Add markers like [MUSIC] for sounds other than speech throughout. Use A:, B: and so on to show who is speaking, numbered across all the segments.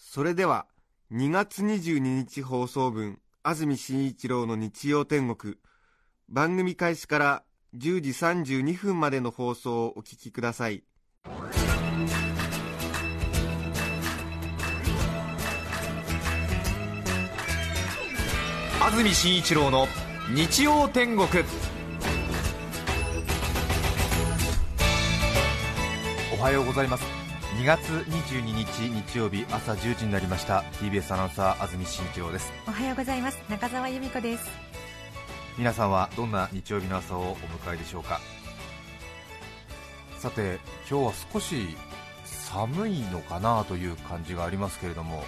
A: それでは、2月22日放送分、安住紳一郎の日曜天国、番組開始から10時32分までの放送をお聞きください。
B: 安住紳一郎の日曜天国。おはようございます。2月22日日曜日朝10時になりました。TBS アナウンサー安住紳一郎です。
C: おはようございます。中澤由美子です。
B: 皆さんはどんな日曜日の朝をお迎えでしょうか？さて今日は少し寒いのかなという感じがありますけれども、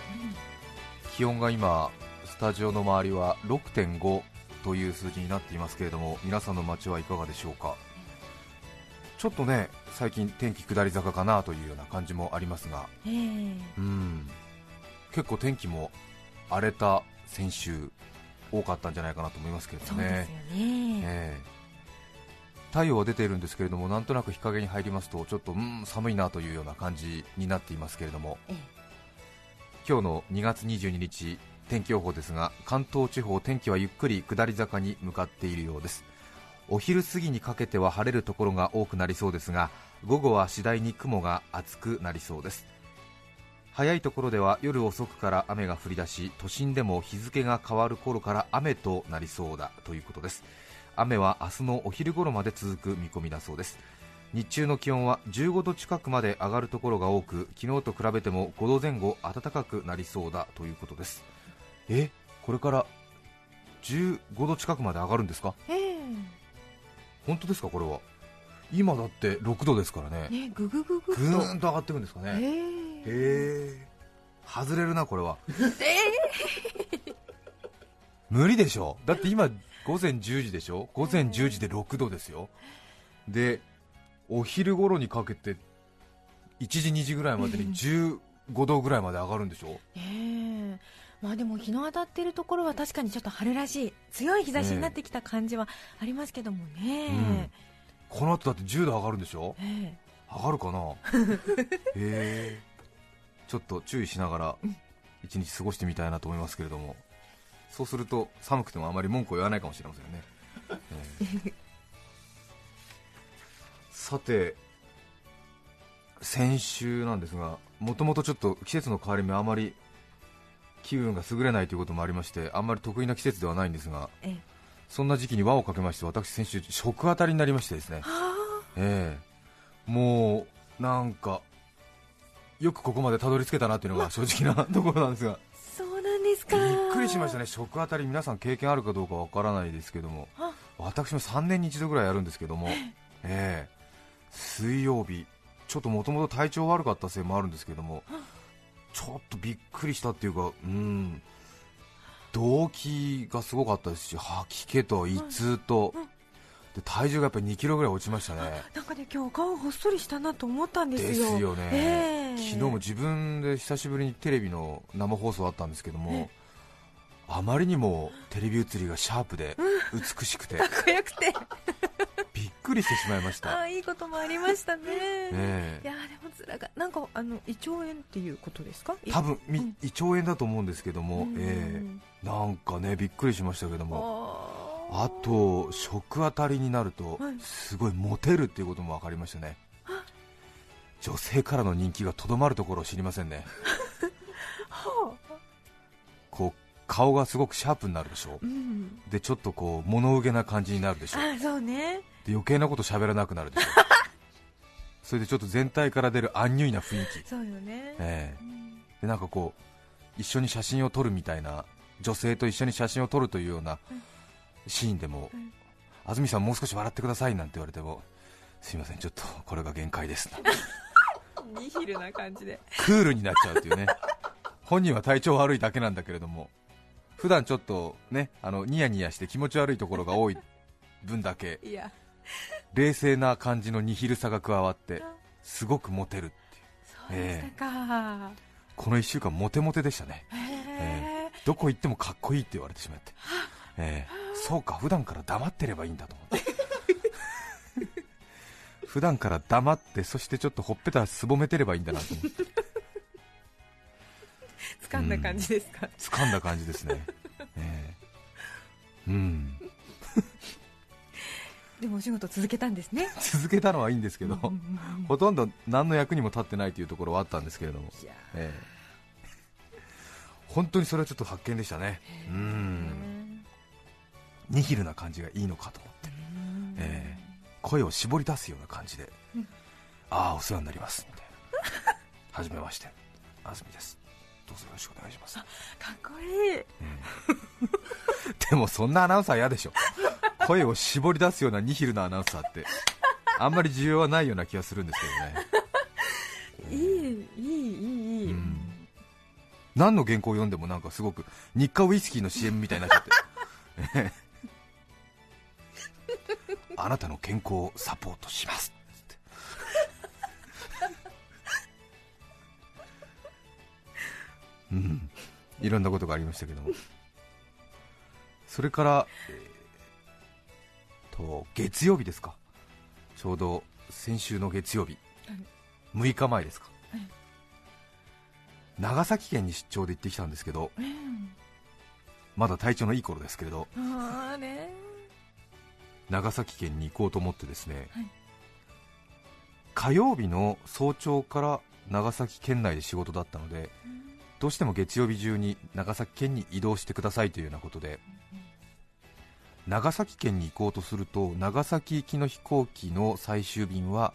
B: 気温が今スタジオの周りは6.5という数字になっていますけれども皆さんの街はいかがでしょうか？ちょっとね最近天気下り坂かなというような感じもありますが。
C: ええ。
B: うん。結構天気も荒れた先週多かったんじゃないかなと思いますけれど
C: そう
B: ね
C: ですよね、
B: ええ。太陽は出ているんですけれどもなんとなく日陰に入りますとちょっとうん寒いなというような感じになっていますけれども。
C: ええ。
B: 今日の2月22日天気予報ですが関東地方天気はゆっくり下り坂に向かっているようですお昼過ぎにかけては晴れるところが多くなりそうですが午後は次第に雲が厚くなりそうです。早いところでは夜遅くから雨が降り出し都心でも日付が変わる頃から雨となりそうだということです。雨は明日のお昼頃まで続く見込みだそうです。日中の気温は15度近くまで上がるところが多く昨日と比べても5度前後暖かくなりそうだということです。えこれから15度近くまで上がるんですか？
C: え
B: 本当ですかこれは。今だって6度ですからね。
C: ぐぐぐぐ
B: ぐーんと上がっていくんですかね。
C: え
B: へえ外れるなこれは。[LAUGHS] 無理でしょ。だって今午前10時でしょ。午前10時で6度ですよ。でお昼頃にかけて1時2時ぐらいまでに [LAUGHS] 15度ぐらいまで上がるんでしょ。
C: えええまあでも日の当たってるところは確かにちょっと春らしい強い日差しになってきた感じはありますけどもね、
B: この後だって10度上がるんでしょ？
C: え。
B: 上がるかな？[LAUGHS] へえ。ちょっと注意しながら一日過ごしてみたいなと思いますけれども。そうすると寒くてもあまり文句を言わないかもしれませんね、ええ。さて先週なんですがもともとちょっと季節の変わり目あまり気分が優れないということもありましてあんまり得意な季節ではないんですがそんな時期に輪をかけまして私先週食当たりになりましてですね。
C: は
B: ええ。もうなんかよくここまでたどり着けたなというのが正直なところなんですが。
C: あそうなんですか。
B: びっくりしましたね。食当たり皆さん経験あるかどうかわからないですけども。
C: あ。
B: 私も3年に一度ぐらいやるんですけども。ええ。水曜日ちょっともともと体調悪かったせいもあるんですけどもちょっとびっくりしたっていうかうん。動悸がすごかったですし吐き気と胃痛と。
C: うん。
B: で体重がやっぱり2キロぐらい落ちましたね。
C: なんかね今日顔ほっそりしたなと思ったんですよ。
B: ですよね、
C: ええ。
B: 昨日も自分で久しぶりにテレビの生放送あったんですけども、あまりにもテレビ映りがシャープで美しくて。[LAUGHS]
C: かゆくて。
B: びっくりしてしまいまし
C: あ
B: た、
C: あいいこともありましたね。
B: え。
C: いやーでもつらがなんかあの胃腸炎っていうことですか？
B: え多分み
C: うん。
B: 胃腸炎だと思うんですけども、
C: うん。
B: ええ。なんかねびっくりしましたけども。
C: あー。
B: あと食当たりになると
C: はい。
B: すごいモテるっていうことも分かりましたね。女性からの人気がとどまるところを知りませんね顔がすごくシャープになるでしょ？
C: うん。
B: でちょっとこう物憂げな感じになるでしょ？
C: あそうね。
B: で余計なこと喋らなくなるでしょ？[LAUGHS] それでちょっと全体から出るアンニュイな雰囲気、
C: そうよね、
B: ええ。
C: うん。
B: でなんかこう一緒に写真を撮るみたいな女性と一緒に写真を撮るというような
C: うん。
B: シーンでも、
C: うん。
B: 安住さんもう少し笑ってくださいなんて言われてもすいませんちょっとこれが限界です。[LAUGHS]
C: ニヒルな感じで。
B: クールになっちゃうっていうね。本人は体調悪いだけなんだけれども普段ちょっとねあのニヤニヤして気持ち悪いところが多い分だけ [LAUGHS]
C: いや。
B: 冷静な感じのニヒルさが加わってすごくモテるっていう。
C: そうでしたか、
B: この1週間モテモテでしたね。
C: へえ。
B: どこ行ってもかっこいいって言われてしまって、ええ。そうか普段から黙ってればいいんだと思って。[LAUGHS] 普段から黙ってそしてちょっとほっぺたすぼめてればいいんだなと思って
C: 掴んだ感じですか、
B: 掴んだ感じですね、[LAUGHS] ええ。うん。[LAUGHS]
C: でもお仕事続けたんですね。[LAUGHS]
B: 続けたのはいいんですけど、
C: うんうんうん
B: ほとんど何の役にも立ってないというところはあったんですけれども、ええ。本当にそれはちょっと発見でしたね、う
C: ー。
B: ん。ニヒルな感じがいいのかと思って、
C: うん。
B: ええ。声を絞り出すような感じで、
C: うん。
B: ああ、お世話になります。みたいな、はじめまして、安住です、どうぞよろしくお願いします、
C: かっこいい。[LAUGHS]
B: でもそんなアナウンサー嫌でしょ、声を絞り出すようなニヒルなアナウンサーって、あんまり需要はないような気がするんですけどね。
C: いいいいいい。いい、
B: うん。何の原稿を読んでもなんかすごく日課ウイスキーの CM みたいになっちゃって。[LAUGHS] ええあなたの健康をサポートしますうん。いろんなことがありましたけども。それから、えーと月曜日ですか。ちょうど先週の月曜日、6日前ですか、
C: はい。
B: 長崎県に出張で行ってきたんですけど
C: うん。
B: まだ体調のいい頃ですけれど長崎県に行こうと思ってですね、
C: はい。
B: 火曜日の早朝から長崎県内で仕事だったのでどうしても月曜日中に長崎県に移動してくださいというようなことで長崎県に行こうとすると長崎行きの飛行機の最終便は、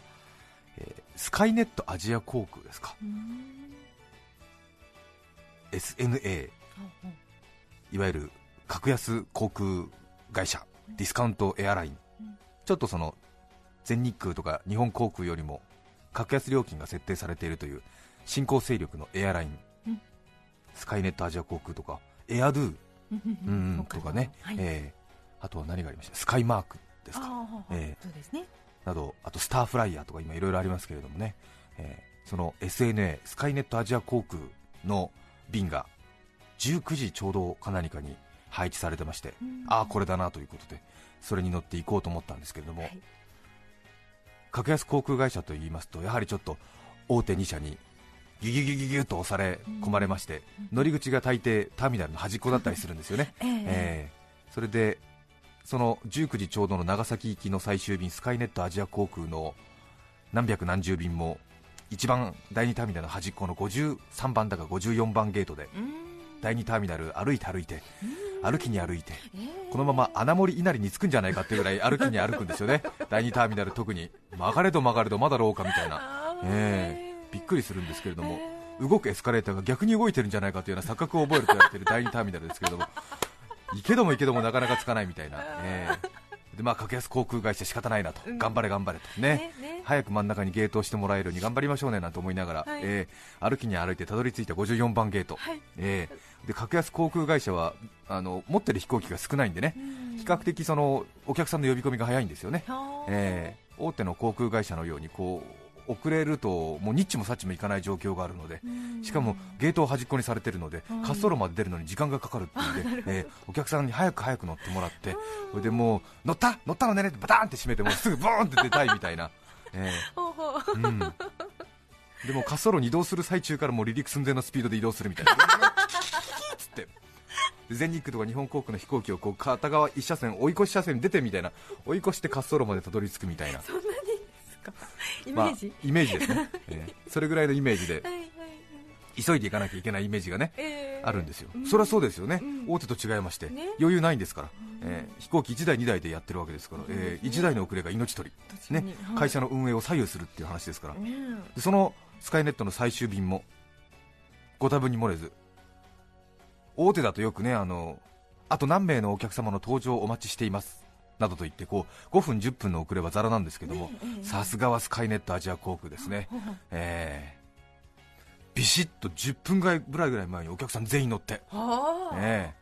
B: えースカイネットアジア航空ですか。
C: うん。
B: SNA いわゆる格安航空会社ディスカウントエアライン。
C: うん
B: ちょっとその全日空とか日本航空よりも格安料金が設定されているという新興勢力のエアライン、
C: うん
B: スカイネットアジア航空とかエアドゥ、
C: うん
B: とかね、
C: はい。
B: えーあとは何がありました？スカイマークですか。え
C: そうですね。
B: などあとスターフライヤーとか今いろいろありますけれどもね、えーその SNA スカイネットアジア航空の便が19時ちょうどか何かに配置されてまして、
C: うん。
B: ああこれだなということでそれに乗って行こうと思ったんですけれども、
C: はい。
B: 格安航空会社といいますとやはりちょっと大手2社にギュギュギュギュギと押され込まれまして、乗り口が大抵ターミナルの端っこだったりするんですよね、[LAUGHS]
C: ええ。
B: えーそれでその19時ちょうどの長崎行きの最終便スカイネットアジア航空の何百何十便も一番第2ターミナルの端っこの53番だか54番ゲートで
C: うん。
B: 第2ターミナル歩いて歩いて歩きに歩いて
C: ええ。
B: このまま穴守稲荷に着くんじゃないかっていうぐらい歩きに歩くんですよね。[LAUGHS] 第2ターミナル特に曲がれど曲がれどまだ廊下みたいな。えびっくりするんですけれども
C: え
B: 動くエスカレーターが逆に動いてるんじゃないかというような錯覚を覚えると言われている第2ターミナルですけれども行けども行けどもなかなかつかないみたいな、ええ。でまあ格安航空会社仕方ないなと、
C: うん。
B: 頑張れ頑張れと
C: え
B: ね。
C: ねね。
B: 早く真ん中にゲートをしてもらえるように頑張りましょうねなんて思いながら、
C: はい。
B: ええ。歩きに歩いてたどり着いた54番ゲート、
C: はい。
B: ええ。で格安航空会社はあの持ってる飛行機が少ないんでね、
C: うん。
B: 比較的そのお客さんの呼び込みが早いんですよね、ええ。大手の航空会社のようにこう遅れるともうニッチもサッチもいかない状況があるので、
C: うん。
B: しかもゲートを端っこにされてるので、
C: うん。
B: 滑走路まで出るのに時間がかかるっていうんで、えーお客さんに早く早く乗ってもらって、それでもう乗った乗ったのねねってバターンって閉めてもうすぐボーンって出たいみたいな、えー。うん、でも滑走路に移動する最中からもう離陸寸前のスピードで移動するみたいな。つってで全日空とか日本航空の飛行機をこう片側一車線追い越し車線に出てみたいな追い越して滑走路までたどり着くみたいな
C: そんなにか。イメ
B: まあ
C: ージ、
B: イメージですね、[LAUGHS] えーそれぐらいのイメージで急いで行かなきゃいけないイメージがね
C: えー
B: あるんですよ、
C: うん。
B: それはそうですよね、
C: うん。
B: 大手と違いまして、
C: ね。
B: 余裕ないんですから、
C: うん。
B: えー飛行機1台、2台でやってるわけですから、え1台の遅れが命取り、ね。
C: はい。
B: 会社の運営を左右するっていう話ですから、
C: ね。
B: でそのスカイネットの最終便もご多分に漏れず、大手だとよくねあの、あと何名のお客様の搭乗をお待ちしていますなどと言ってこう5分、10分の遅れはざらなんですけどもさすがはスカイネットアジア航空ですね。えー。ビシッと10分ぐらいぐらい前にお客さん全員乗って、え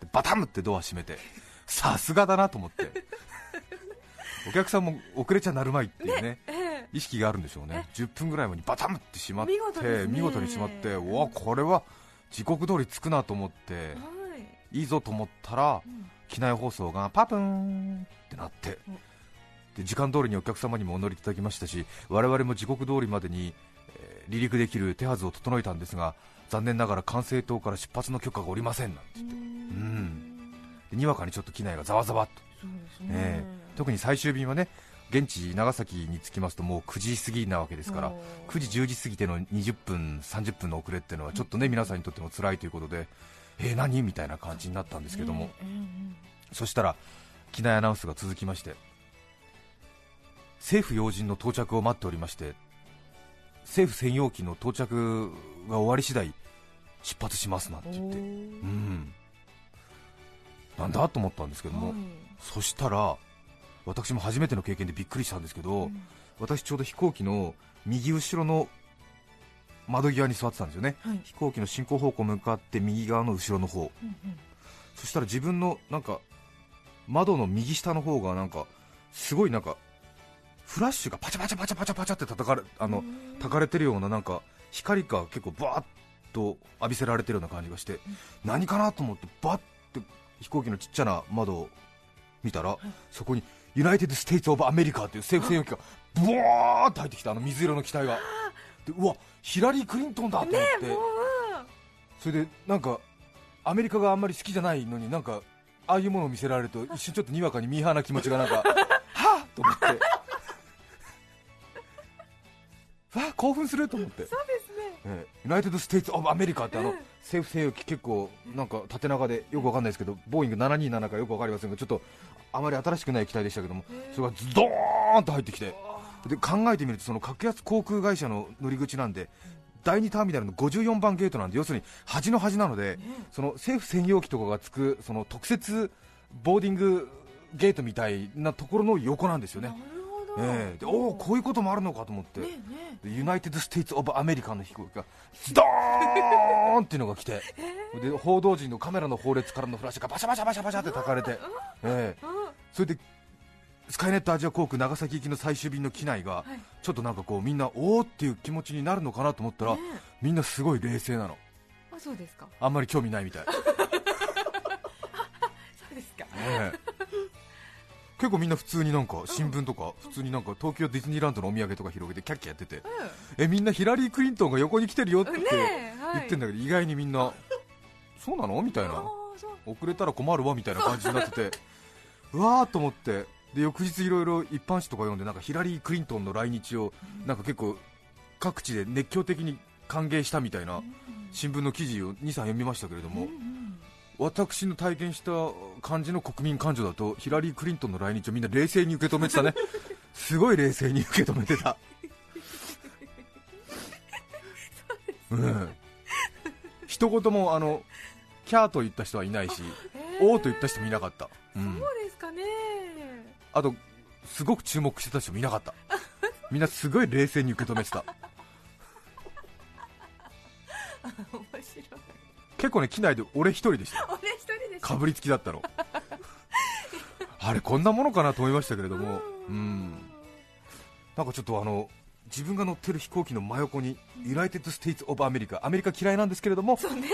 B: でバタムってドア閉めてさすがだなと思って。[LAUGHS] お客さんも遅れちゃなるまいっていうね
C: ええ。
B: 意識があるんでしょうね。10分ぐらい前にバタムって閉まって
C: 見事
B: に閉まってうわこれは時刻通り着くなと思って
C: はい。
B: いいぞと思ったら
C: ん
B: 機内放送がパプーンってなって
C: うん
B: で時間通りにお客様にもお乗りいただきましたし我々も時刻通りまでに、えー離陸できる手はずを整えたんですが残念ながら管制塔から出発の許可がおりませんなんて言って。
C: うん。
B: でにわかにちょっと機内がざわざわっと、
C: ね、
B: ええ。特に最終便はね現地長崎に着きますともう9時過ぎなわけですから
C: おー。
B: 9時10時過ぎての20分30分の遅れっていうのはちょっとね皆さんにとっても辛いということでえー、何？みたいな感じになったんですけども、そしたら機内アナウンスが続きまして政府要人の到着を待っておりまして政府専用機の到着が終わり次第出発しますなんて
C: うん
B: 言って。うん。なんだと思ったんですけども、
C: はい。
B: そしたら私も初めての経験でびっくりしたんですけど、
C: うん。
B: 私ちょうど飛行機の右後ろの窓際に座ってたんですよね。
C: はい。
B: 飛行機の進行方向向かって右側の後ろの方。
C: うんうん。
B: そしたら自分のなんか窓の右下の方がなんかすごいなんかフラッシュがパチャパチャパチャパチャパチャって叩かれあの焚かれてるようななんか光が結構バーッと浴びせられてるような感じがして、何かなと思ってバッて飛行機のちっちゃな窓を見たら、そこに United States of America という政府専用機がブワーッと入ってきたあの水色の機体が。で [LAUGHS] うわヒラリー・クリントンだと思って、
C: もう
B: それでなんかアメリカがあんまり好きじゃないのになんかああいうものを見せられると [LAUGHS] 一瞬ちょっとにわかにミーハーな気持ちがなんか [LAUGHS] はっと思って。わあ興奮すると思って。
C: そうですね。
B: ええ United States of America ってあの、
C: うん。
B: 政府専用機結構なんか縦長でよくわかんないですけどボーイング727かよくわかりませんがちょっとあまり新しくない機体でしたけどもそれがズドーンと入ってきてで考えてみるとその格安航空会社の乗り口なんで第2ターミナルの54番ゲートなんで要するに端の端なのでその政府専用機とかがつくその特設ボーディングゲートみたいなところの横なんですよね。ええ。でおおこういうこともあるのかと思って、
C: ねえね
B: で United States of America の飛行機がズドーンっていうのが来て、で報道陣のカメラの放列からのフラッシュがバシャバシャバシャバシャって焚かれて、ええ
C: えうん
B: それでスカイネットアジア航空長崎行きの最終便の機内が
C: はい。
B: ちょっとなんかこうみんなおーっていう気持ちになるのかなと思ったら、
C: ね
B: みんなすごい冷静なの。
C: あそうですか。
B: あんまり興味ないみたい、[LAUGHS]
C: そうですか。
B: ええ。結構みんな普通になんか新聞とか普通になんか東京ディズニーランドのお土産とか広げてキャッキャやっててえみんなヒラリー・クリントンが横に来てるよって言ってんだけど意外にみんな [LAUGHS] そうなの？みたい
C: あ
B: な遅れたら困るわみたいな感じになってて [LAUGHS] うわーと思ってで翌日いろいろ一般紙とか読んでなんかヒラリー・クリントンの来日をなんか結構各地で熱狂的に歓迎したみたいな新聞の記事を23読みましたけれども、私の体験した感じの国民感情だとヒラリー・クリントンの来日をみんな冷静に受け止めてたね。[LAUGHS] すごい冷静に受け止めてた。[LAUGHS] うん。一言もあのキャーと言った人はいないし
C: えー。
B: おーと言った人もいなかった、うん。
C: そうですかね
B: あとすごく注目してた人もいなかった。みんなすごい冷静に受け止めてた。
C: 面白い。
B: 結構ね機内で俺一人でした
C: 俺一人です
B: かぶりつきだったの。あれこんなものかなと思いましたけれども。
C: う
B: うん。んなんかちょっとあの自分が乗ってる飛行機の真横に United States of America アメリカ嫌いなんですけれども。
C: そうね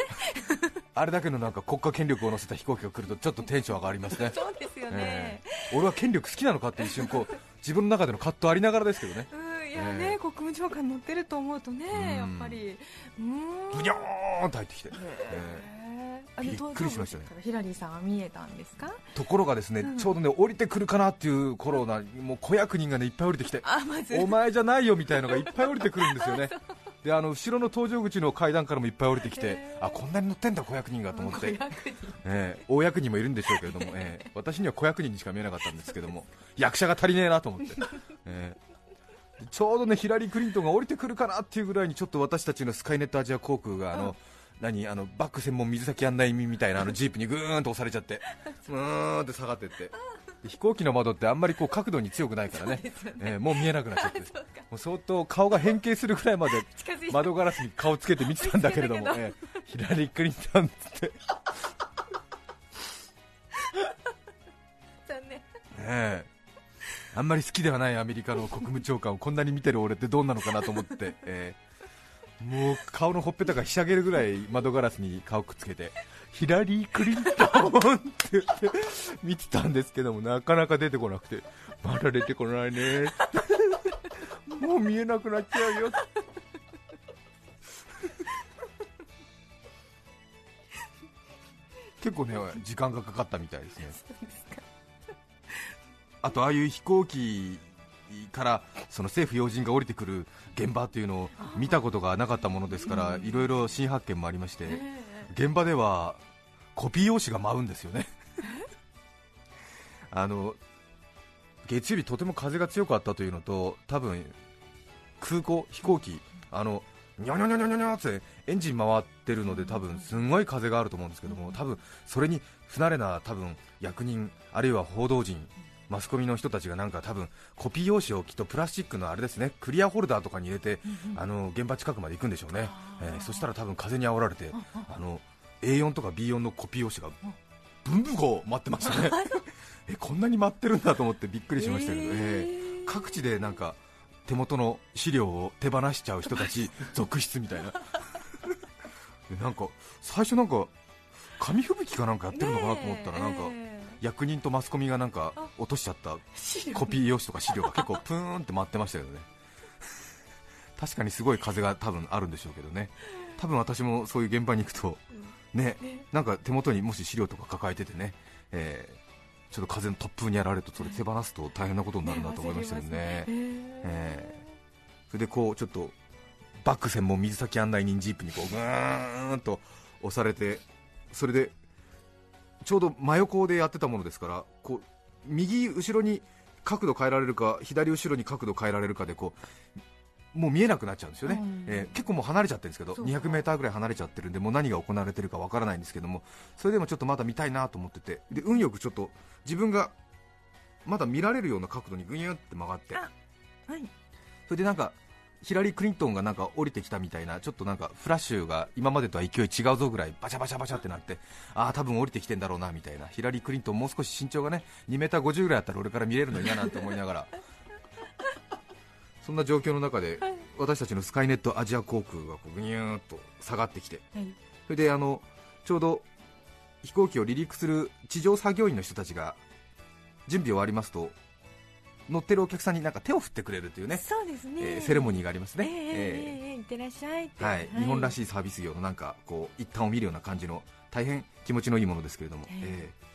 B: あれだけのなんか国家権力を乗せた飛行機が来るとちょっとテンション上がりますね。[LAUGHS]
C: そうですよね。
B: え、え。俺は権力好きなのかって一瞬こう自分の中での葛藤ありながらですけどね。[LAUGHS]
C: うんいやね、
B: ええ。
C: 国務長官乗ってると思うとね、
B: うん。
C: やっぱり。うーん。
B: ブニョーンと入ってきて、
C: へ
B: え。
C: ー
B: びっくりしましたね。
C: ヒラリーさんは見えたんですか？
B: えところがですね、
C: うん。
B: ちょうどね降りてくるかなっていう頃なもう子役人がねいっぱい降りてきて
C: あまず。
B: お前じゃないよみたいのがいっぱい降りてくるんですよね [LAUGHS] であの後ろの搭乗口の階段からもいっぱい降りてきてあこんなに乗ってんだ子役人がと思って、
C: 500人
B: ええ大役人もいるんでしょうけれども、ええ。私には子役人にしか見えなかったんですけども役者が足りねえなと思って、ええ。でちょうどねヒラリー・クリントンが降りてくるかなっていうぐらいにちょっと私たちのスカイネットアジア航空があの、何あのバック専門水先案内人みたいなあのジープにぐーんと押されちゃってうーんって下がってって。で飛行機の窓ってあんまりこう角度に強くないからね。えーもう見えなくなっちゃって。もう相当顔が変形するぐらいまで窓ガラスに顔つけて見てたんだけれども、えーヒラリー・クリントンって、ね
C: 残念。
B: え。あんまり好きではないアメリカの国務長官をこんなに見てる俺ってどうなのかなと思って、えーもう顔のほっぺたがひしゃげるぐらい窓ガラスに顔くっつけてヒラリー・クリントンって言って見てたんですけどもなかなか出てこなくてまだ出てこないね。もう見えなくなっちゃうよ。結構ね時間がかかったみたいですね。あとああいう飛行機からその政府要人が降りてくる現場というのを見たことがなかったものですからいろいろ新発見もありまして現場ではコピー用紙が舞うんですよね。あの月曜日とても風が強かったというのと多分空港飛行機あのニャニャニャニャニャニャってエンジン回ってるので多分すんごい風があると思うんですけども多分それに不慣れな多分役人あるいは報道陣マスコミの人たちがなんか多分コピー用紙をきっとプラスチックのあれですねクリアホルダーとかに入れてあの現場近くまで行くんでしょうね、えーそしたら多分風に煽られてあの A4 とか B4 のコピー用紙がブンブンこう舞ってましたね。[LAUGHS] えこんなに舞ってるんだと思ってびっくりしましたけど、えー各地でなんか手元の資料を手放しちゃう人たち [LAUGHS] 続出みたいな。[LAUGHS] でなんか最初なんか紙吹雪かなんかやってるのかなと思ったらなんか役人とマスコミがなんか落としちゃったコピー用紙とか資料が結構プーンって舞ってましたけどね。[LAUGHS] 確かにすごい風が多分あるんでしょうけどね。多分私もそういう現場に行くとねなんか手元にもし資料とか抱えててね、えーちょっと風の突風にやられるとそれ手放すと大変なことになるなと思いましたけどね。えー。それでこうちょっとバック専門水先案内人ジープにこうぐーんと押されてそれでちょうど真横でやってたものですからこう右後ろに角度変えられるか左後ろに角度変えられるかでこうもう見えなくなっちゃうんですよね、
C: うん。
B: えー結構もう離れちゃってるんですけど
C: そうか。
B: 200m ぐらい離れちゃってるんでもう何が行われてるかわからないんですけどもそれでもちょっとまだ見たいなと思っててで運よくちょっと自分がまだ見られるような角度にぐにゅって曲がって。
C: あはい。
B: それでなんかヒラリー・クリントンがなんか降りてきたみたいなちょっとなんかフラッシュが今までとは勢い違うぞぐらいバチャバチャバチャってなってああ多分降りてきてんだろうなみたいな。ヒラリー・クリントンもう少し身長がね 2m50 ぐらいあったら俺から見れるの嫌なんて思いながら。そんな状況の中で私たちのスカイネットアジア航空がこうぐにゅーっと下がってきて
C: はい。
B: それであのちょうど飛行機を離陸する地上作業員の人たちが準備終わりますと乗ってるお客さんになんか手を振ってくれるというね
C: そうですね、
B: えーセレモニーがありますね、
C: ええええええいってらっしゃい
B: はい。日本らし
C: い
B: いサービス業のなんかこう一端を見るような感じの大変気持ちのいいものですけれども、
C: ええ
B: ええ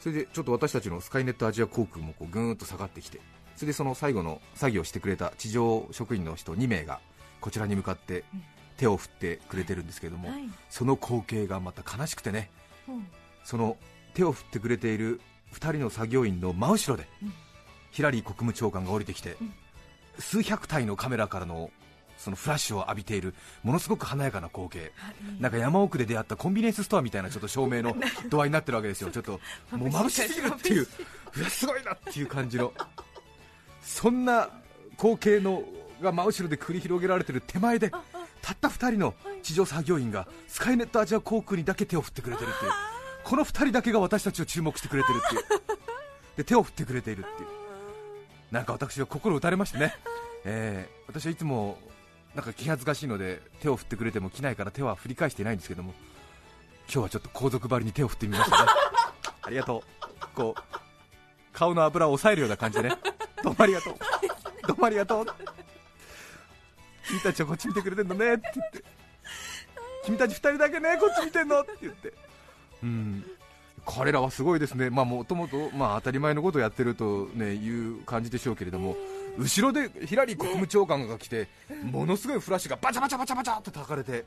B: それでちょっと私たちのスカイネットアジア航空もこうぐーんと下がってきてそれでその最後の作業をしてくれた地上職員の人2名がこちらに向かって
C: うん。
B: 手を振ってくれてるんですけれども、
C: はい。
B: その光景がまた悲しくてね
C: うん。
B: その手を振ってくれている2人の作業員の真後ろで、
C: うん
B: ヒラリー国務長官が降りてきて、
C: うん。
B: 数百体のカメラからのそのフラッシュを浴びているものすごく華やかな光景、
C: はい。
B: なんか山奥で出会ったコンビニエンスストアみたいなちょっと照明の度合いになってるわけですよ、ちょっともう。眩しすぎるっていう、うわすごいなっていう感じの、そんな光景のが真後ろで繰り広げられてる手前で、たった2人の地上作業員がスカイネットアジア航空にだけ手を振ってくれてるっていう、この2人だけが私たちを注目してくれてるっていう、[LAUGHS] で手を振ってくれているっていう、なんか私は心打たれましてね、えー私はいつもなんか気恥ずかしいので手を振ってくれても着ないから手は振り返していないんですけども、今日はちょっと皇族張りに手を振ってみましたね、[LAUGHS] ありがとう、こう顔の油を抑えるような感じでね、どうもありがとう、どうもありがとう。君たちはこっち見てくれてんのねって言って。君たち2人だけねこっち見てんのって言って。うん。彼らはすごいですね。まあもともとまあ当たり前のことをやってるとねいう感じでしょうけれども後ろでヒラリー国務長官が来てものすごいフラッシュがバチャバチャバチャバチャって焚かれて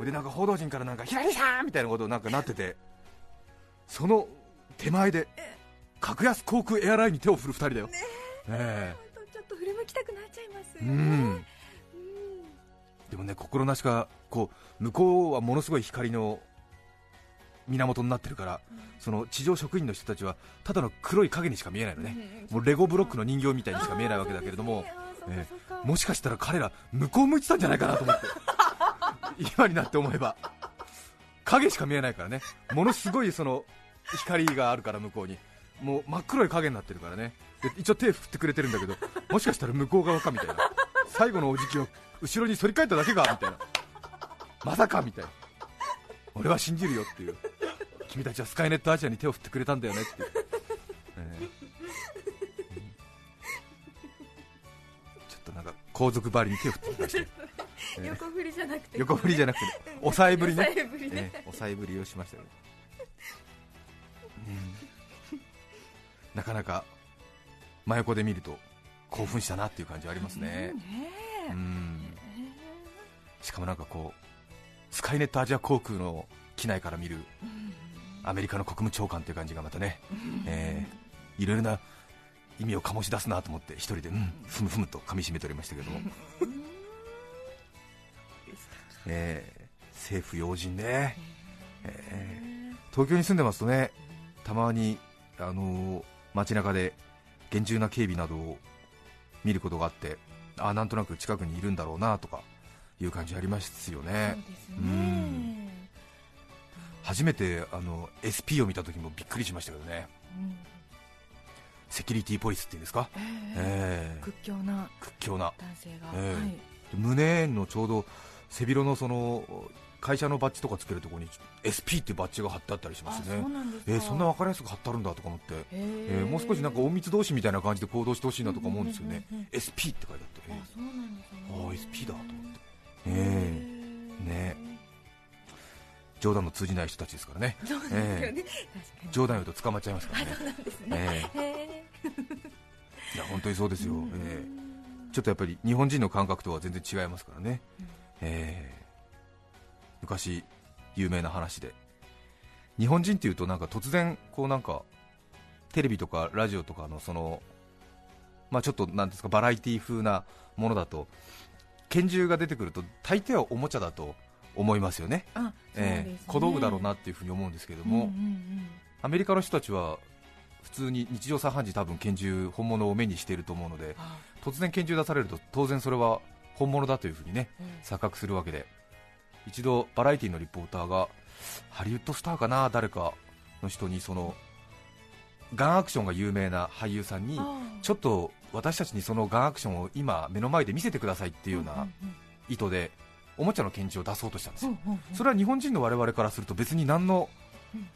B: でなんか報道陣からなんかヒラリーさん!みたいなことなんかなっててその手前で格安航空エアラインに手を振る2人だよ、え。
C: 本当ちょっと振り向きたくなっちゃいます
B: えう
C: よね
B: ん。でもね心なしかこう向こうはものすごい光の源になってるから、その地上職員の人たちはただの黒い影にしか見えないのね、もうレゴブロックの人形みたいにしか見えないわけだけれども、えーもしかしたら彼ら、向こう向いてたんじゃないかなと思って、今になって思えば、影しか見えないからね、ものすごいその光があるから向こうに、もう真っ黒い影になってるからね、で一応手振ってくれてるんだけど、もしかしたら向こう側かみたいな、最後のお辞儀を後ろに反り返っただけかみたいな、まさかみたいな、俺は信じるよっていう、君たちはスカイネットアジアに手を振ってくれたんだよねって。[LAUGHS] えーちょっとなんか皇族ばりに手を振ってきました。よ、え。ー
C: 横振りじゃなくて。
B: 横振りじゃなくて、押さえぶりね、
C: 押さえぶりね。
B: えー押さえぶりをしましたよね、うんなかなか真横で見ると興奮したなっていう感じはありますね、うん。しかもなんかこう、スカイネットアジア航空の機内から見るアメリカの国務長官という感じがまたね、えーいろいろな意味を醸し出すなと思って、一人で、うん、ふむふむと噛み締めておりましたけども。[LAUGHS] えー政府要人ね、えー東京に住んでますとねたまに、あのー街中で厳重な警備などを見ることがあってあなんとなく近くにいるんだろうなとかいう感じありますよね。
C: そうですね。
B: うん初めてあの SP を見た時もびっくりしましたけどね。
C: うん。
B: セキュリティポリスっていうんですか、えー。
C: 屈強な
B: 屈強な。
C: 男性が、
B: ええ
C: はい。
B: 胸のちょうど背広のその会社のバッジとかつけるところに SP っていうバッジが貼ってあったりしますね。
C: あそ
B: えーそんな分かりやすく貼ってあるんだとか思って、
C: へ
B: えーもう少しなんか隠密同士みたいな感じで行動してほしいなとか思うんですよね、
C: うんうんうん
B: SP って書いてあって、
C: あそうなんですね。
B: ああ SP だと思って、えー。ね冗談の通じない人たちですからね。
C: そうですよね、確かに。
B: 冗談言うと捕まっちゃいますからね、いや本当にそうですよ、えーちょっとやっぱり日本人の感覚とは全然違いますからね、えー昔有名な話で。日本人っていうとなんか突然こうなんかテレビとかラジオとかのそのまあちょっとなんですかバラエティ風なものだと拳銃が出てくると大抵はおもちゃだと思いますよね。
C: ね、
B: えー小道具だろうなっていうふうに思うんですけれども、
C: うんうん
B: アメリカの人たちは普通に日常茶飯事多分拳銃本物を目にしていると思うので
C: あ
B: 突然拳銃出されると当然それは本物だというふうにね
C: うん。
B: 錯覚するわけで。一度バラエティのリポーターがハリウッドスターかな誰かの人にそのガンアクションが有名な俳優さんに
C: あ
B: ちょっと私たちにそのガンアクションを今目の前で見せてくださいっていうような意図でおもちゃの拳銃を出そうとしたんですよ。それは日本人の我々からすると別に何の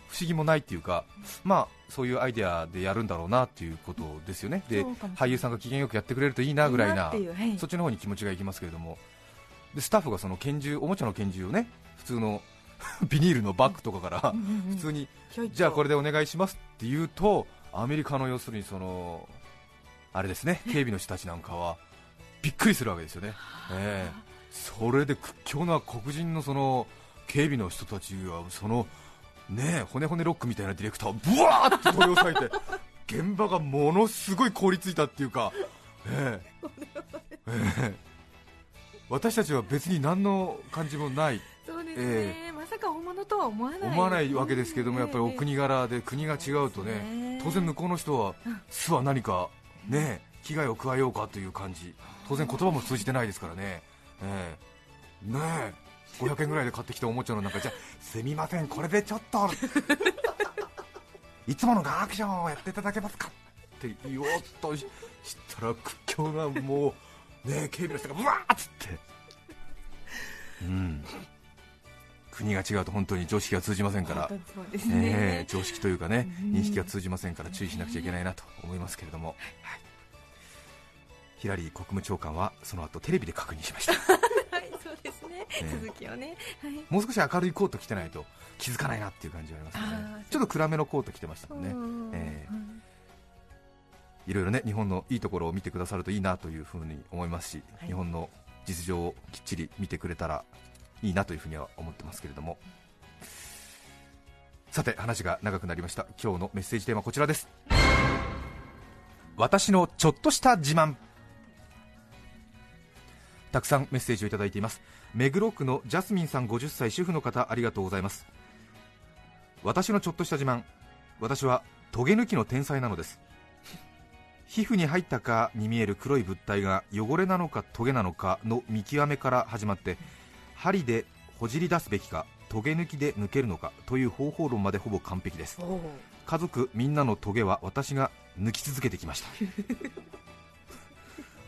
B: 不思議もないっていうか、まあそういうアイデアでやるんだろうなっていうことですよね、で俳優さんが機嫌よくやってくれるといいなぐらいな、そっちの方に気持ちがいきますけれども、でスタッフがその拳銃おもちゃの拳銃をね普通の [LAUGHS] ビニールのバッグとかから普通に、じゃあこれでお願いしますって言うと、アメリカの要するにそのあれですね警備の人たちなんかはびっくりするわけですよね。ええそれで屈強な黒人のその警備の人たちがそのねえ骨骨ロックみたいなディレクターをブワーって取り押さえて [LAUGHS] 現場がものすごい凍りついたっていうか、ええ。ええ。私たちは別に何の感じもない。
C: そうですね、
B: え
C: まさか本物とは思わない。
B: 思わないわけですけどもやっぱりお
C: え
B: 国柄で国が違うと
C: え
B: ね。
C: え
B: 当然向こうの人は
C: うん
B: 巣は何かね危害を加えようかという感じ。当然言葉も通じてないですからねええねえ。500円ぐらいで買ってきたおもちゃの中じゃあすみませんこれでちょっと。[LAUGHS] いつものガンアクションをやっていただけますか？って言おうとししたら屈強なもうねえ警備の人がブワーッつって。うん。国が違うと本当に常識が通じませんから。
C: ね
B: え、常識というかね
C: うん。
B: 認識が通じませんから注意しなくちゃいけないなと思いますけれども、はいヒラリー国務長官はその後テレビで確認しました。[LAUGHS]
C: はいそうですね、
B: ええ。
C: 続きをね。はい。
B: もう少し明るいコート着てないと気づかないなっていう感じがありますね。
C: ー
B: ちょっと暗めのコート着てましたもんね。
C: うん
B: ええ
C: うん
B: いろいろね日本のいいところを見てくださるといいなというふうに思いますし、
C: はい。
B: 日本の実情をきっちり見てくれたらいいなというふうには思ってますけれども。さて話が長くなりました。今日のメッセージテーマはこちらです。私のちょっとした自慢たくさんメッセージをいただいています。目黒区のジャスミンさん50歳主婦の方ありがとうございます。私のちょっとした自慢私はトゲ抜きの天才なのです。皮膚に入ったかに見える黒い物体が汚れなのかトゲなのかの見極めから始まって針でほじり出すべきかトゲ抜きで抜けるのかという方法論までほぼ完璧です。家族みんなのトゲは私が抜き続けてきました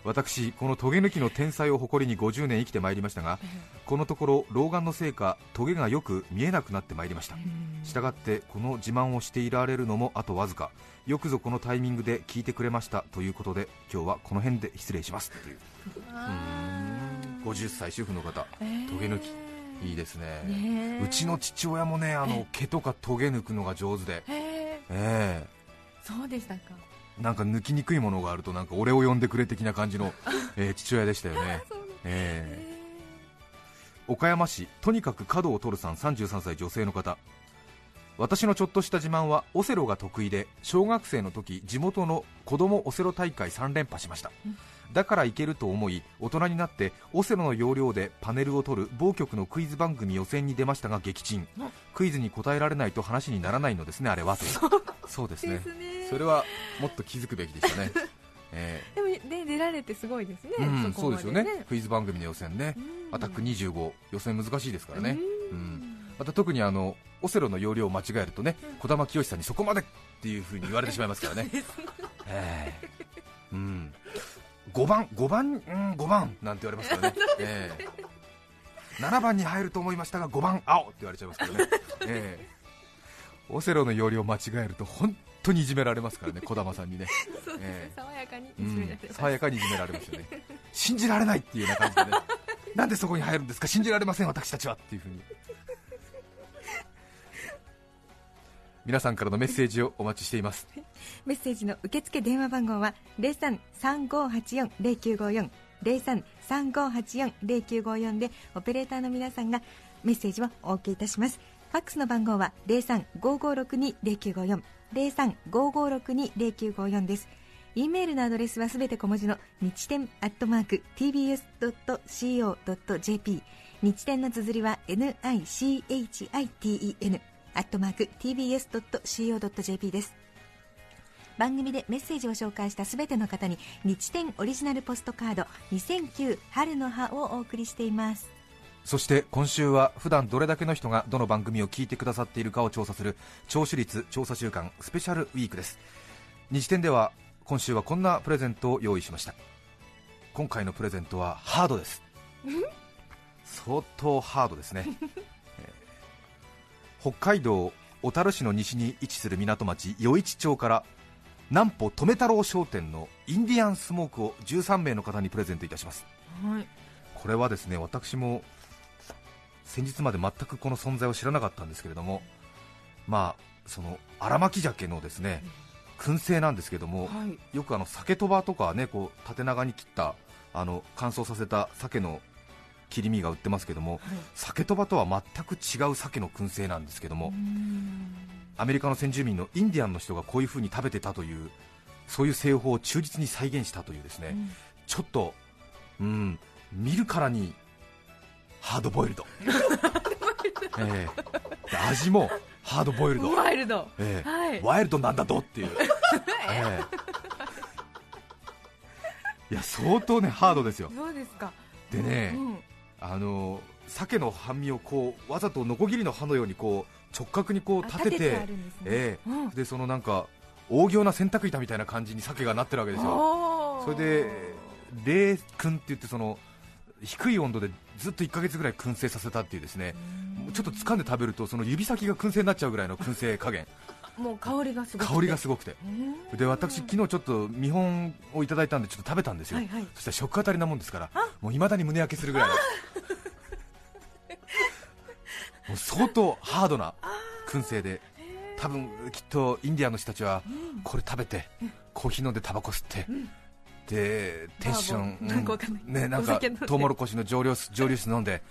B: 私このトゲ抜きの天才を誇りに50年生きてまいりましたがこのところ老眼のせいかトゲがよく見えなくなってまいりました。したがってこの自慢をしていられるのもあとわずか。よくぞこのタイミングで聞いてくれましたということで今日はこの辺で失礼します。という50歳主婦の方トゲ抜き。いいですね。
C: ねえ。
B: うちの父親もねあの毛とかトゲ抜くのが上手で。
C: へえ。
B: ええ。
C: そうでしたか
B: なんか抜きにくいものがあるとなんか俺を呼んでくれ的な感じの、えー [LAUGHS] 父親でしたよね、[LAUGHS] えー。岡山市とにかく角を取るさん33歳女性の方。私のちょっとした自慢はオセロが得意で小学生の時地元の子供オセロ大会3連覇しましただからいけると思い大人になってオセロの要領でパネルを取る某局のクイズ番組予選に出ましたが撃沈。クイズに答えられないと話にならないのですねあれは。とそうですね。それはもっと気づくべきでしたね、[LAUGHS] え
C: でもね出られてすごいですね、
B: ーうん、そうですよね。クイズ番組の予選ね。
C: うん
B: アタック25予選難しいですからね。
C: う
B: うん。んまた特にあのオセロの要領を間違えるとね児玉清さんにそこまでっていう風に言われてしまいますからね。ええ。うん5番5番うん5番なんて言われますからね。[LAUGHS] ええ。7番に入ると思いましたが5番青って言われちゃいますからね。ええ。オセロの要領を間違えると本当にいじめられますからね児玉さんにね。
C: そうですね、
B: ええ。
C: 爽やかに
B: うん
C: いじめられて、ます。
B: 爽やかにいじめられますよね。信じられないっていうような感じでね。[LAUGHS] なんでそこに入るんですか？信じられません私たちは。っていうふうに。皆さんからのメッセージをお待ちしています
C: メッセージの受付電話番号は0335840954 0335840954でオペレーターの皆さんがメッセージをお受けいたします。ファックスの番号は0355620954 0355620954です。E メールのアドレスはすべて小文字の日天アットマーク tbs.co.jp 日天の綴りは nichiten アットマーク tbs.co.jp です。番組でメッセージを紹介したすべての方に日天オリジナルポストカード2009春の葉をお送りしています。
B: そして今週は普段どれだけの人がどの番組を聞いてくださっているかを調査する聴取率調査週間スペシャルウィークです。日天では今週はこんなプレゼントを用意しました。今回のプレゼントはハードです。相当ハードですね、北海道小樽市の西に位置する港町余市町から南畝留太郎商店のインディアンスモークを13名の方にプレゼントいたします。
C: はい。
B: これはですね私も先日まで全くこの存在を知らなかったんですけれどもまあその荒巻鮭のですね燻製なんですけども
C: はい。
B: よくあの鮭とばとかねこう縦長に切ったあの乾燥させた鮭の切り身が売ってますけども鮭とばとは全く違う鮭の燻製なんですけどもアメリカの先住民のインディアンの人がこういう風に食べてたというそういう製法を忠実に再現したというですね、ちょっと、うん、見るからにハードボイルド、ええ。で味もハードボイルド、
C: ワイルド。
B: ええ。
C: はい。
B: ワイルドなんだとっていう、[LAUGHS] ええ。いや相当ねハードですよ、
C: そうですか。
B: でね
C: うん。
B: あの鮭の半身をこうわざとノコギリの刃のようにこう直角にこう
C: あ
B: 立ててええ。
C: うん。
B: でそのなんか大行な洗濯板みたいな感じに鮭がなってるわけですよ。それで冷燻って言ってその低い温度でずっと1ヶ月ぐらい燻製させたっていうですね。ちょっと掴んで食べるとその指先が燻製になっちゃうぐらいの燻製加減。
C: もう香りがすごくて。
B: 香りがすごくて。
C: うん
B: で私昨日ちょっと見本をいただいたんでちょっと食べたんですよ、
C: はいはい。
B: そしたら食当たりなもんですからもう未だに胸焼けするぐらい [LAUGHS] 相当ハードな燻製で多分きっとインディアンの人たちはこれ食べてコーヒー飲んでタバコ吸って、でテンション、
C: なんか
B: ね、なんかトウモロコシの蒸留酒 [LAUGHS] 蒸留酒飲んで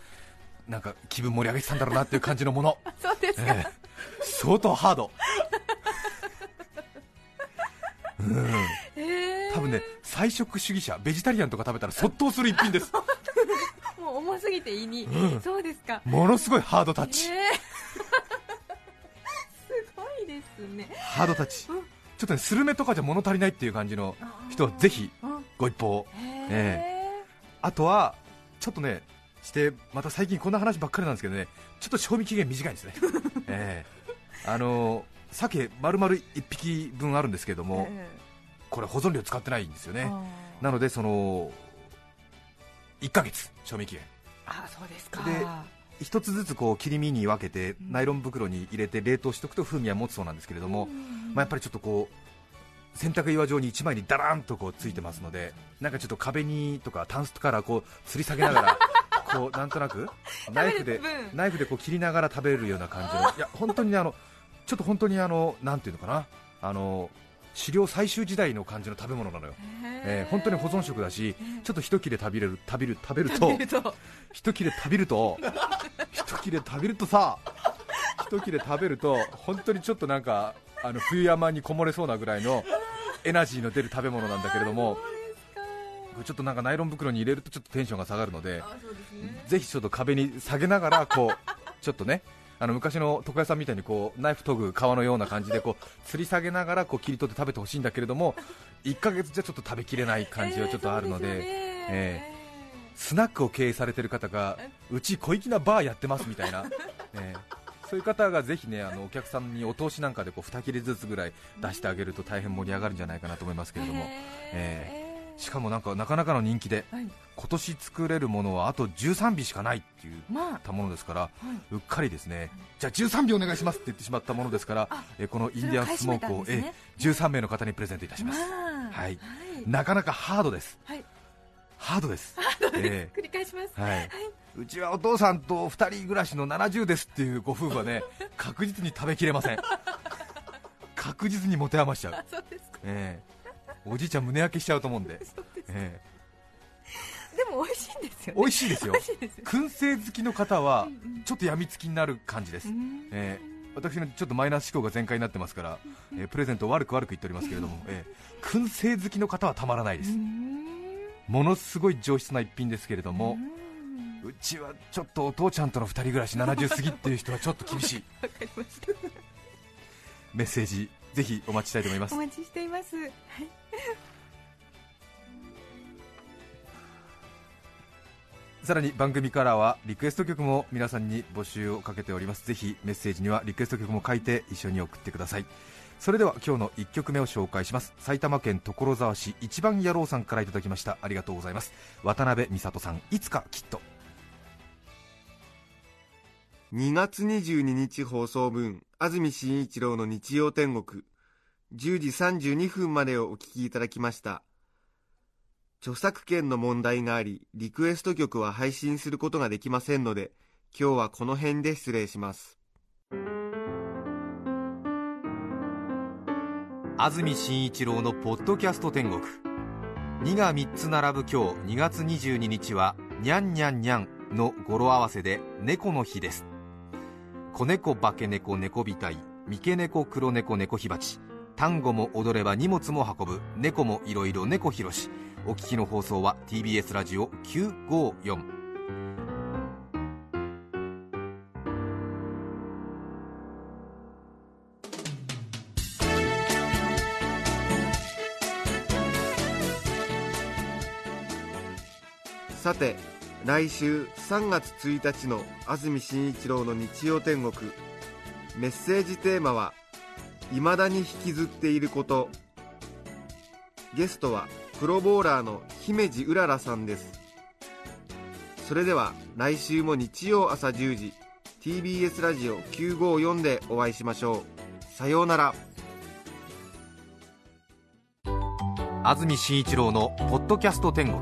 B: なんか気分盛り上げてたんだろうなっていう感じのもの、[LAUGHS]
C: そうですか、
B: ええ。相当ハード。[LAUGHS] うん。
C: えー。
B: 多分ね菜食主義者ベジタリアンとか食べたら卒倒する一品です
C: 重すぎて胃に、
B: うん。
C: そうですか。
B: ものすごいハードタッチ、
C: え。[LAUGHS]
B: ハードタッチ、ちょっとねスルメとかじゃ物足りないっていう感じの人はぜひご一報、えあとはちょっとねしてまた最近こんな話ばっかりなんですけどね。ちょっと賞味期限短いんですね、[LAUGHS] えーあのー鮭丸々1匹分あるんですけれども、これ保存料使ってないんですよね、なのでその1ヶ月賞味期限。
C: あそうですか。
B: で一つずつこう切り身に分けてナイロン袋に入れて冷凍しておくと風味は持つそうなんですけれども、まあ、やっぱりちょっとこう洗濯岩状に1枚にダラーンとこうついてますのでなんかちょっと壁にとかタンスからこう吊り下げながら [LAUGHS] こうなんとなくナイフでナイフでこう切りながら食べれるような感じの。いや本当にねあのちょっと本当にあのなんていうのかな。あの狩猟採集時代の感じの食べ物なのよ、えー本当に保存食だしちょっと一切れ食べれる食べる食べると一切れ食べると一切れ食べるとさ一切れ食べると本当にちょっとなんかあの冬山にこもれそうなぐらいのエナジーの出る食べ物なんだけれどもちょっとなんかナイロン袋に入れるとちょっとテンションが下がるのでぜひちょっと壁に下げながらこうちょっとねあの昔の床屋さんみたいにこうナイフ研ぐ皮のような感じでこう吊り下げながらこう切り取って食べてほしいんだけれども1ヶ月じゃちょっと食べきれない感じはちょっとあるので、えースナックを経営されてる方がうち小粋なバーやってますみたいな、えーそういう方がぜひねあのお客さんにお通しなんかでこう2切れずつぐらい出してあげると大変盛り上がるんじゃないかなと思いますけれども、え。ーしかもなんかなかなかの人気で、
C: はい。
B: 今年作れるものはあと13尾しかないっていう
C: まあ。
B: たものですから、うっかりですね。じゃあ13尾お願いしますって言ってしまったものですから、えーこのインディアンスモークを、
C: ね
B: えー13名の方にプレゼントいたします、
C: まあ。
B: はい。なかなかハードです、
C: はい。
B: ハードです、え
C: 繰り返します。
B: ーはい。うちはお父さんと2人暮らしの70ですっていうご夫婦はね [LAUGHS] 確実に食べきれません。確実に持て余しちゃう、
C: そうですか。
B: えーおじいちゃん胸焼けしちゃうと思うんで、え
C: でも美味しいんですよ
B: ー
C: ね。
B: 美味しいですよ。
C: 美味しいですよ。
B: 燻製好きの方はちょっとやみつきになる感じです、
C: うん
B: えー私のちょっとマイナス思考が全開になってますから、えープレゼントを悪く悪く言っておりますけれども、えー燻製好きの方はたまらないです、ものすごい上質な一品ですけれども、うちはちょっとお父ちゃんとの2人暮らし70過ぎっていう人はちょっと厳しい。[LAUGHS]
C: わかりました。
B: メッセージぜひお待ちしたいと思います。
C: お待ちしています。はい。
B: さらに番組からはリクエスト曲も皆さんに募集をかけております。ぜひメッセージにはリクエスト曲も書いて一緒に送ってください。それでは今日の1曲目を紹介します。埼玉県所沢市一番野郎さんからいただきました。ありがとうございます。渡辺美里さん。いつかきっと
A: 2月22日放送分安住紳一郎の日曜天国。10時32分までをお聞きいただきました。著作権の問題がありリクエスト曲は配信することができませんので今日はこの辺で失礼します。
B: 安住紳一郎のポッドキャスト天国。2が3つ並ぶ今日2月22日はにゃんにゃんにゃんの語呂合わせで猫の日です。子猫化け猫猫びたい三毛猫黒猫猫火鉢単語も踊れば荷物も運ぶ。猫もいろいろ猫ひろし。お聞きの放送は TBS ラジオ954
A: さて来週3月1日の安住紳一郎の日曜天国。メッセージテーマは「未だに引きずっていること」ゲストはプロボーラーの姫路うららさんです。それでは来週も日曜朝10時 TBS ラジオ954でお会いしましょう。さようなら。
B: 安住紳一郎の「ポッドキャスト天国」